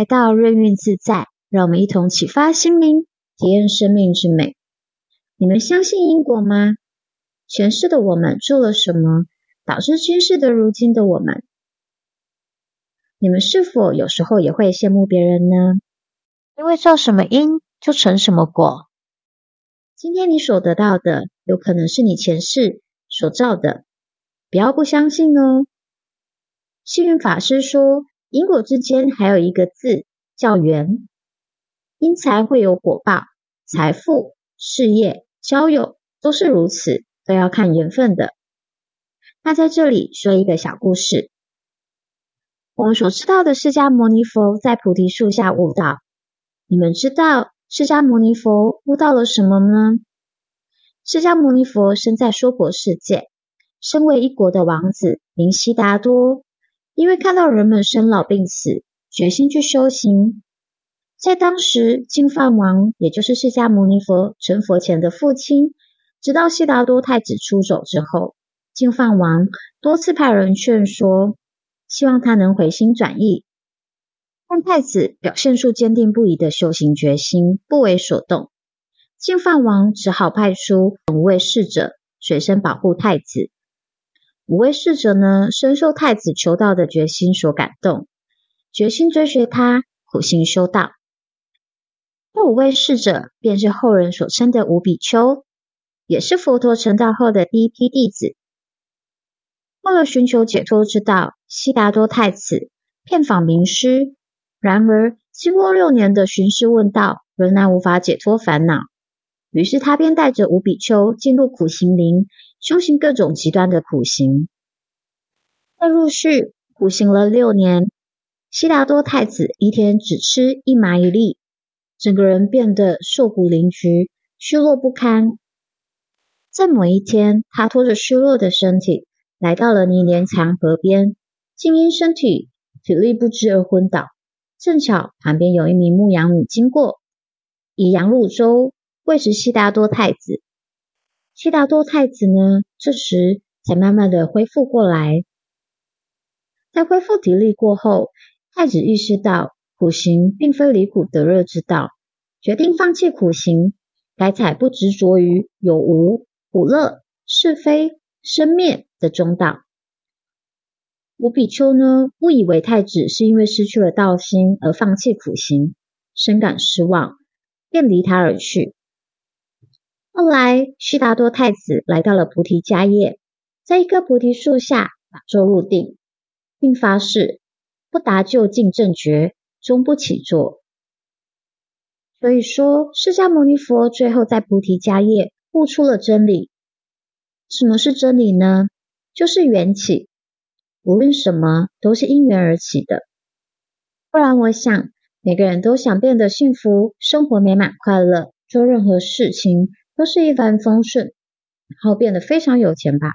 来到任运自在，让我们一同启发心灵，体验生命之美。你们相信因果吗？前世的我们做了什么，导致今世的如今的我们？你们是否有时候也会羡慕别人呢？因为造什么因，就成什么果。今天你所得到的，有可能是你前世所造的，不要不相信哦。幸运法师说，因果之间还有一个字叫缘，因才会有果报，财富、事业、交友都是如此，都要看缘分的。那在这里说一个小故事，我们所知道的释迦牟尼佛在菩提树下悟道，你们知道释迦牟尼佛悟到了什么呢？释迦牟尼佛生在娑婆世界，身为一国的王子，名悉达多。因为看到人们生老病死，决心去修行。在当时，净饭王也就是释迦牟尼佛成佛前的父亲，直到悉达多太子出走之后，净饭王多次派人劝说，希望他能回心转意。但太子表现出坚定不移的修行决心，不为所动。净饭王只好派出五位侍者随身保护太子。五位侍者呢，深受太子求道的决心所感动，决心追随他，苦心修道。这五位侍者便是后人所称的五比丘，也是佛陀成道后的第一批弟子。为了寻求解脱之道，悉达多太子遍访名师，然而经过六年的寻师问道，仍然无法解脱烦恼。于是他便带着五比丘进入苦行林，修行各种极端的苦行。在陆续苦行了六年，悉达多太子一天只吃一麻一粒，整个人变得瘦骨嶙峋、虚弱不堪。在某一天，他拖着虚弱的身体来到了尼连强河边，竟因身体体力不支而昏倒。正巧旁边有一名牧羊女经过，以羊乳粥。喂食悉达多太子，悉达多太子呢，这时才慢慢的恢复过来。在恢复体力过后，太子意识到苦行并非离苦得乐之道，决定放弃苦行，改采不执着于有无、苦乐、是非、生灭的中道。五比丘呢，误以为太子是因为失去了道心而放弃苦行，深感失望，便离他而去。后来，悉达多太子来到了菩提迦叶，在一棵菩提树下打坐入定，并发誓不达究竟正觉，终不起坐。所以说，释迦牟尼佛最后在菩提迦叶悟出了真理。什么是真理呢？就是缘起，无论什么都是因缘而起的。不然，我想每个人都想变得幸福，生活美满快乐，做任何事情。都是一帆风顺，然后变得非常有钱吧。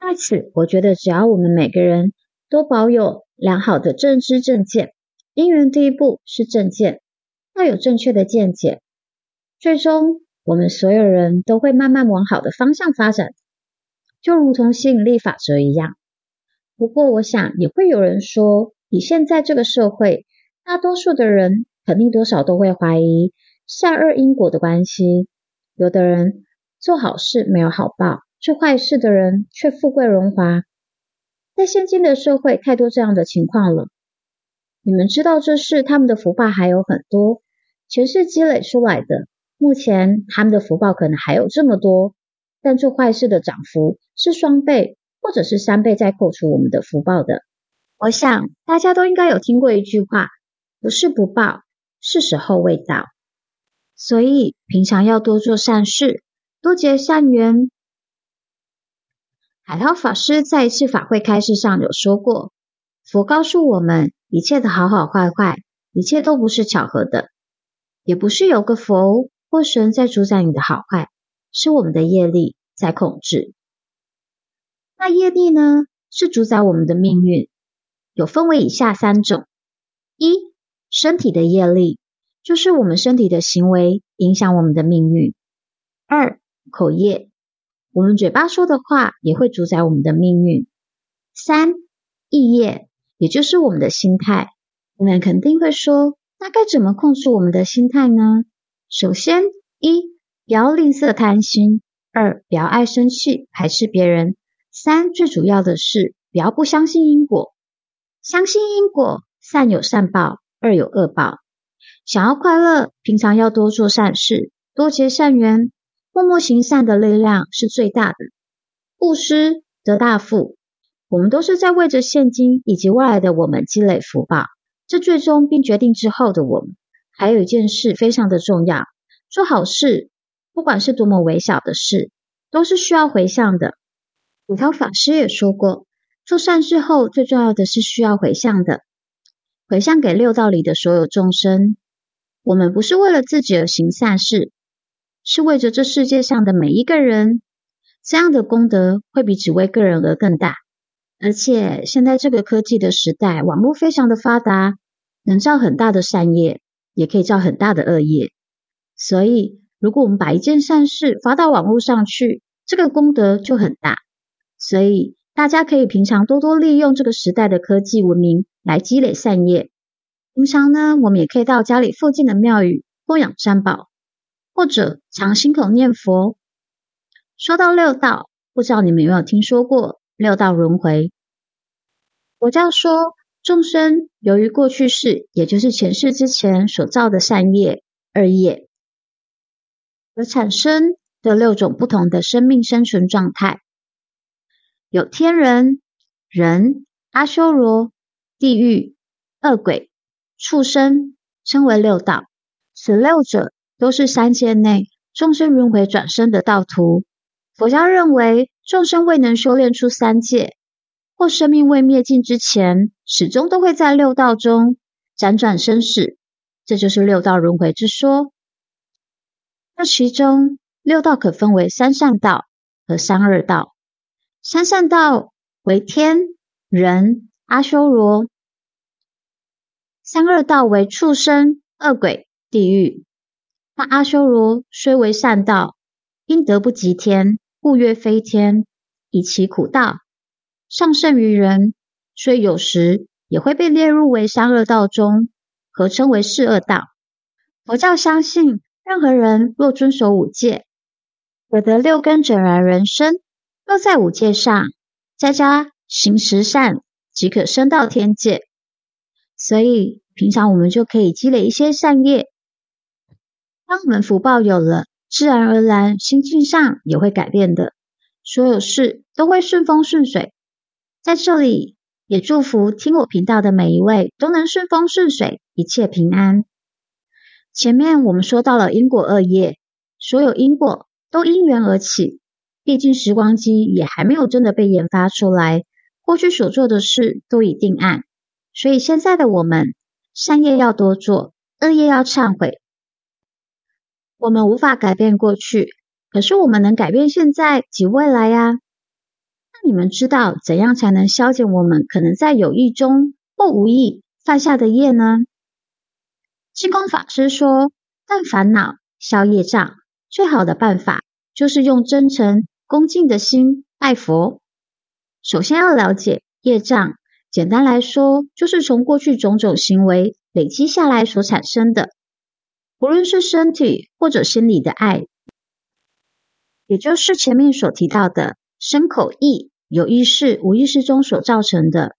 在此，我觉得只要我们每个人都保有良好的正知正见，因缘第一步是正见，要有正确的见解，最终我们所有人都会慢慢往好的方向发展，就如同吸引力法则一样。不过，我想也会有人说，以现在这个社会，大多数的人肯定多少都会怀疑善恶因果的关系。有的人做好事没有好报，做坏事的人却富贵荣华。在现今的社会，太多这样的情况了。你们知道这是他们的福报还有很多，前世积累出来的。目前他们的福报可能还有这么多，但做坏事的涨幅是双倍或者是三倍，再扣除我们的福报的。我想大家都应该有听过一句话：不是不报，是时候未到。所以，平常要多做善事，多结善缘。海涛法师在一次法会开示上有说过：“佛告诉我们，一切的好好坏坏，一切都不是巧合的，也不是有个佛或神在主宰你的好坏，是我们的业力在控制。那业力呢，是主宰我们的命运，有分为以下三种：一、身体的业力。”就是我们身体的行为影响我们的命运。二、口业，我们嘴巴说的话也会主宰我们的命运。三、意业，也就是我们的心态，你们肯定会说，那该怎么控制我们的心态呢？首先，一，不要吝啬贪心；二，不要爱生气，排斥别人；三，最主要的是，不要不相信因果。相信因果，善有善报，恶有恶报。想要快乐，平常要多做善事，多结善缘，默默行善的力量是最大的。布施得大富，我们都是在为着现今以及未来的我们积累福报。这最终并决定之后的我们，还有一件事非常的重要：做好事，不管是多么微小的事，都是需要回向的。五涛法师也说过。做善事后，最重要的是需要回向的，回向给六道里的所有众生。我们不是为了自己而行善事，是为着这世界上的每一个人。这样的功德会比只为个人而更大。而且现在这个科技的时代，网络非常的发达，能造很大的善业，也可以造很大的恶业。所以，如果我们把一件善事发到网络上去，这个功德就很大。所以，大家可以平常多多利用这个时代的科技文明来积累善业。平常呢，我们也可以到家里附近的庙宇供养三宝，或者常心口念佛。说到六道，不知道你们有没有听说过六道轮回？佛教说，众生由于过去世，也就是前世之前所造的善业、恶业，而产生的六种不同的生命生存状态。有天人、人、阿修罗、地狱、恶鬼、畜生，称为六道。此六者都是三界内众生轮回转生的道途。佛教认为，众生未能修炼出三界，或生命未灭尽之前，始终都会在六道中辗转生死。这就是六道轮回之说。那其中六道可分为三善道和三恶道。三善道为天、人、阿修罗；三恶道为畜生、恶鬼、地狱。那阿修罗虽为善道，因德不及天，故曰非天，以其苦道上胜于人，所以有时也会被列入为三恶道中，合称为四恶道。佛教相信，任何人若遵守五戒，可得六根整然人生。若在五戒上再加行十善，即可升到天界。所以平常我们就可以积累一些善业。当我们福报有了，自然而然心境上也会改变的，所有事都会顺风顺水。在这里也祝福听我频道的每一位都能顺风顺水，一切平安。前面我们说到了因果恶业，所有因果都因缘而起。毕竟时光机也还没有真的被研发出来，过去所做的事都已定案，所以现在的我们善业要多做，恶业要忏悔。我们无法改变过去，可是我们能改变现在及未来呀。那你们知道怎样才能消减我们可能在有意中或无意犯下的业呢？净空法师说，但烦恼、消业障，最好的办法就是用真诚。恭敬的心拜佛，首先要了解业障。简单来说，就是从过去种种行为累积下来所产生的，无论是身体或者心理的爱，也就是前面所提到的身口意，有意识、无意识中所造成的。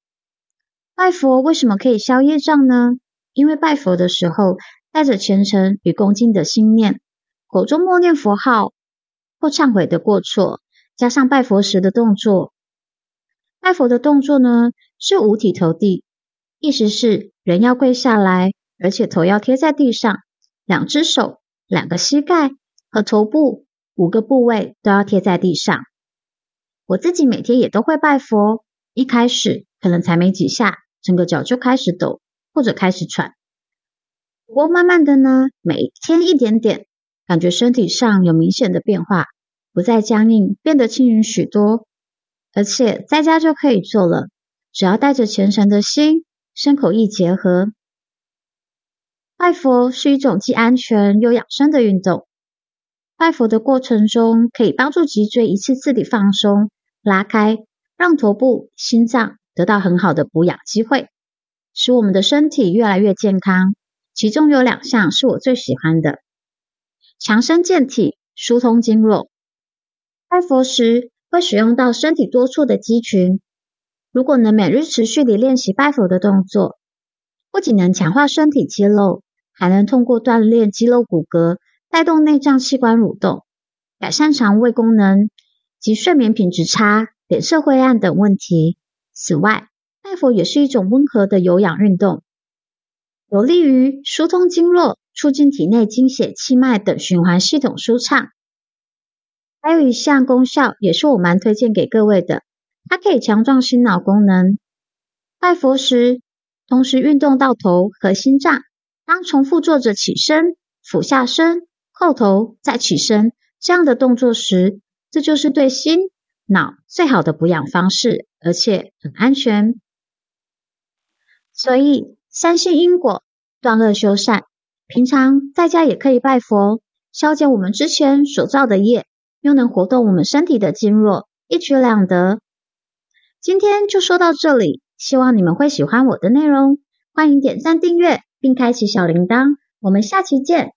拜佛为什么可以消业障呢？因为拜佛的时候带着虔诚与恭敬的心念，口中默念佛号。或忏悔的过错，加上拜佛时的动作。拜佛的动作呢，是五体投地，意思是人要跪下来，而且头要贴在地上，两只手、两个膝盖和头部五个部位都要贴在地上。我自己每天也都会拜佛，一开始可能才没几下，整个脚就开始抖或者开始喘。不过慢慢的呢，每天一点点。感觉身体上有明显的变化，不再僵硬，变得轻盈许多，而且在家就可以做了，只要带着虔诚的心，身口意结合。拜佛是一种既安全又养生的运动。拜佛的过程中，可以帮助脊椎一次次的放松、拉开，让头部、心脏得到很好的补养机会。使我们的身体越来越健康。其中有两项是我最喜欢的：强身健体、疏通经络。拜佛时会使用到身体多处的肌群，如果能每日持续地练习拜佛的动作，不仅能强化身体肌肉，还能通过锻炼肌肉骨骼，带动内脏器官蠕动，改善肠胃功能及睡眠品质差、脸色灰暗等问题。此外，拜佛也是一种温和的有氧运动。有利于疏通经络，促进体内精血、气脉等循环系统舒畅。还有一项功效也是我蛮推荐给各位的，它可以强壮心脑功能。拜佛时，同时运动到头和心脏。当重复做着起身、俯下身、后头再起身这样的动作时，这就是对心脑最好的补养方式，而且很安全。所以。三信因果，断恶修善。平常在家也可以拜佛，消减我们之前所造的业，又能活动我们身体的经络，一举两得。今天就说到这里，希望你们会喜欢我的内容。欢迎点赞订阅，并开启小铃铛。我们下期见。